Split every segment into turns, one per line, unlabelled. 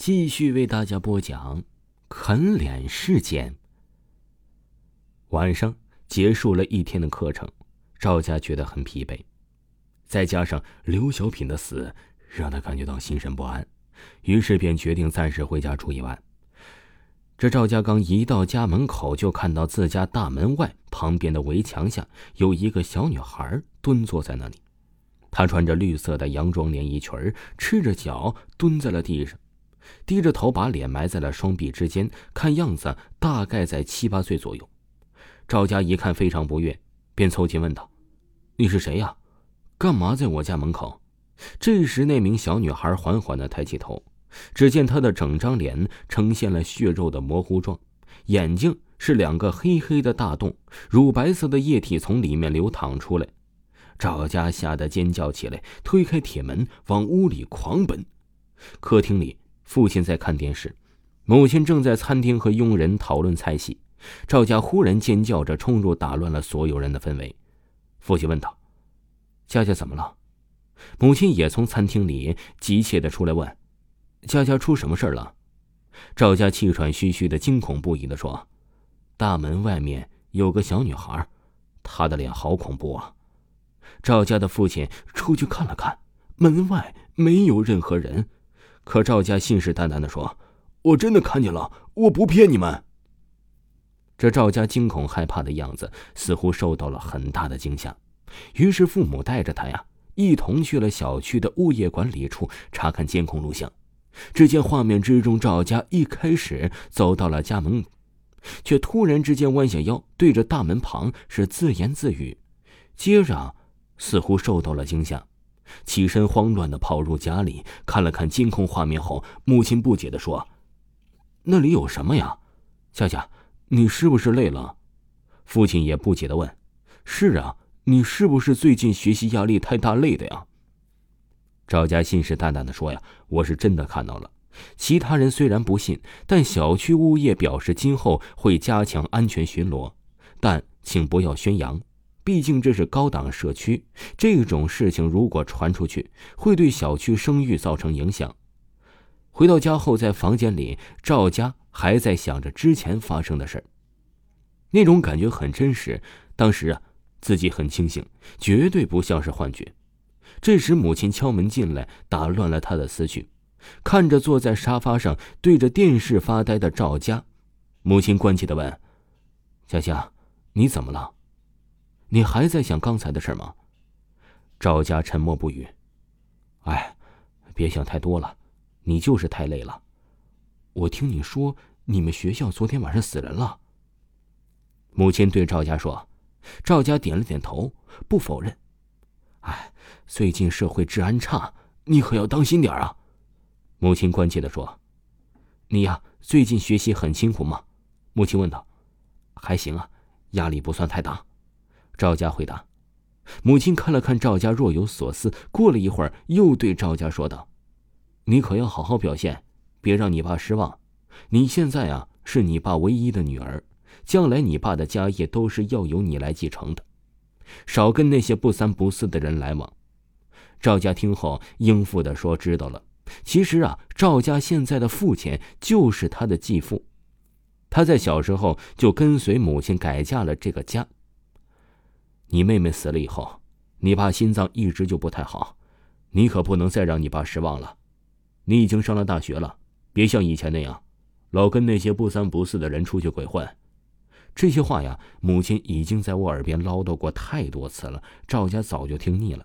继续为大家播讲啃脸事件。晚上结束了一天的课程，赵家觉得很疲惫，再加上刘小品的死，让他感觉到心神不安，于是便决定暂时回家住一晚。这赵家刚一到家门口，就看到自家大门外旁边的围墙下有一个小女孩蹲坐在那里。她穿着绿色的洋装连衣裙赤着脚蹲在了地上，低着头，把脸埋在了双臂之间，看样子大概在七八岁左右。赵家一看非常不悦，便凑近问道：“你是谁呀？干嘛在我家门口？”这时，那名小女孩缓缓的抬起头，只见她的整张脸呈现了血肉的模糊状，眼睛是两个黑黑的大洞，乳白色的液体从里面流淌出来。赵家吓得尖叫起来，推开铁门往屋里狂奔。客厅里，父亲在看电视，母亲正在餐厅和佣人讨论菜系。赵家忽然尖叫着冲入，打乱了所有人的氛围。父亲问道：“佳佳怎么了？”母亲也从餐厅里急切的出来问：“佳佳出什么事了？”赵家气喘吁吁的、惊恐不已的说：“大门外面有个小女孩，她的脸好恐怖啊！”赵家的父亲出去看了看，门外没有任何人，可赵家信誓旦旦的说：“我真的看见了，我不骗你们。”这赵家惊恐害怕的样子，似乎受到了很大的惊吓，于是父母带着他呀，一同去了小区的物业管理处查看监控录像。只见画面之中，赵家一开始走到了家门，却突然之间弯下腰，对着大门旁是自言自语，接着似乎受到了惊吓，起身慌乱的跑入家里，看了看监控画面后，母亲不解的说：“那里有什么呀，佳佳？”你是不是累了？父亲也不解的问：“是啊，你是不是最近学习压力太大累的呀？”赵家信誓旦旦的说：“呀，我是真的看到了。”其他人虽然不信，但小区物业表示今后会加强安全巡逻，但请不要宣扬，毕竟这是高档社区，这种事情如果传出去，会对小区声誉造成影响。回到家后，在房间里，赵家。还在想着之前发生的事儿，那种感觉很真实。当时啊，自己很清醒，绝对不像是幻觉。这时，母亲敲门进来，打乱了他的思绪。看着坐在沙发上对着电视发呆的赵家，母亲关切的问：“佳佳，你怎么了？你还在想刚才的事吗？”赵家沉默不语。哎，别想太多了，你就是太累了。我听你说，你们学校昨天晚上死人了。母亲对赵家说：“赵家点了点头，不否认。哎，最近社会治安差，你可要当心点啊。”母亲关切的说：“你呀，最近学习很辛苦吗？”母亲问道。“还行啊，压力不算太大。”赵家回答。母亲看了看赵家，若有所思。过了一会儿，又对赵家说道：“你可要好好表现。”别让你爸失望，你现在啊是你爸唯一的女儿，将来你爸的家业都是要由你来继承的，少跟那些不三不四的人来往。赵家听后应付的说：“知道了。”其实啊，赵家现在的父亲就是他的继父，他在小时候就跟随母亲改嫁了这个家。你妹妹死了以后，你爸心脏一直就不太好，你可不能再让你爸失望了。你已经上了大学了。别像以前那样，老跟那些不三不四的人出去鬼混。这些话呀，母亲已经在我耳边唠叨过太多次了，赵家早就听腻了。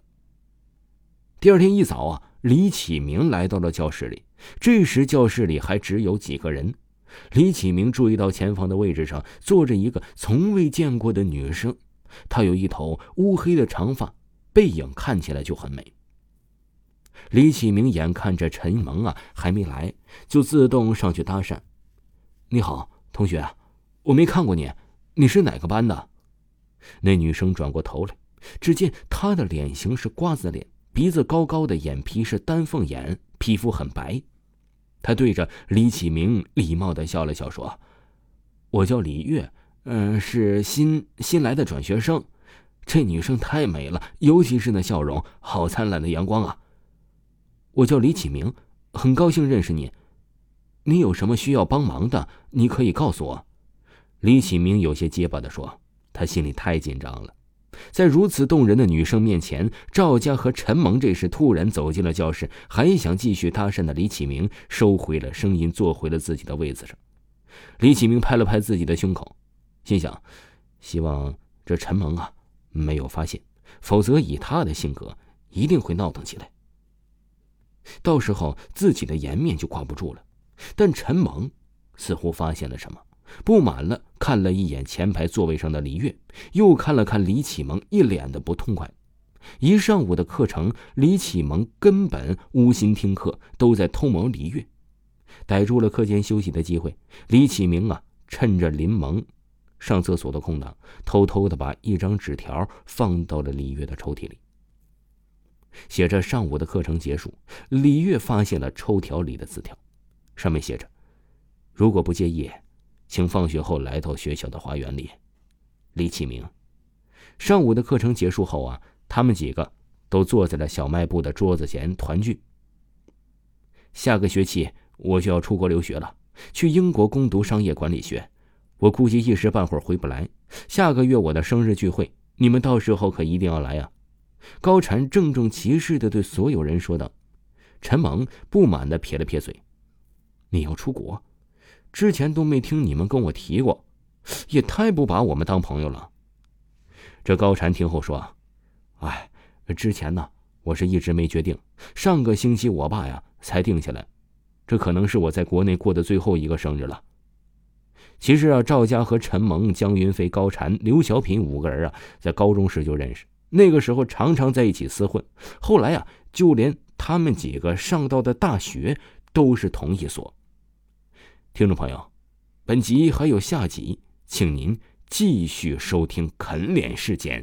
第二天一早啊，李启明来到了教室里。这时教室里还只有几个人。李启明注意到前方的位置上坐着一个从未见过的女生，她有一头乌黑的长发，背影看起来就很美。李启明眼看着陈萌啊还没来，就自动上去搭讪：“你好，同学，我没看过你，你是哪个班的？”那女生转过头来，只见她的脸型是瓜子脸，鼻子高高的，眼皮是丹凤眼，皮肤很白。她对着李启明礼貌的笑了笑，说：“我叫李月，嗯，是新新来的转学生。”这女生太美了，尤其是那笑容，好灿烂的阳光啊！我叫李启明，很高兴认识你。你有什么需要帮忙的，你可以告诉我。”李启明有些结巴的说：“他心里太紧张了。”在如此动人的女生面前，赵家和陈萌这时突然走进了教室，还想继续搭讪的李启明收回了声音，坐回了自己的位子上。李启明拍了拍自己的胸口，心想：希望这陈萌啊没有发现，否则以他的性格，一定会闹腾起来。到时候自己的颜面就挂不住了。但陈萌似乎发现了什么。不满了，看了一眼前排座位上的李月，又看了看李启蒙，一脸的不痛快。一上午的课程，李启蒙根本无心听课，都在偷摸李月。逮住了课间休息的机会，李启明啊，趁着林萌上厕所的空档，偷偷的把一张纸条放到了李月的抽屉里，写着上午的课程结束。李月发现了抽条里的字条，上面写着：“如果不介意。”请放学后来到学校的花园里。李启明，上午的课程结束后啊，他们几个都坐在了小卖部的桌子前团聚。下个学期我就要出国留学了，去英国攻读商业管理学，我估计一时半会儿回不来。下个月我的生日聚会，你们到时候可一定要来啊！高禅郑重其事的对所有人说道。陈萌不满的撇了撇嘴：“你要出国？”之前都没听你们跟我提过，也太不把我们当朋友了。这高禅听后说：“哎，之前呢，我是一直没决定。上个星期我爸呀才定下来，这可能是我在国内过的最后一个生日了。”其实啊，赵家和陈萌、江云飞、高禅、刘小品五个人啊，在高中时就认识，那个时候常常在一起厮混。后来啊，就连他们几个上到的大学都是同一所。听众朋友，本集还有下集，请您继续收听《啃脸事件》。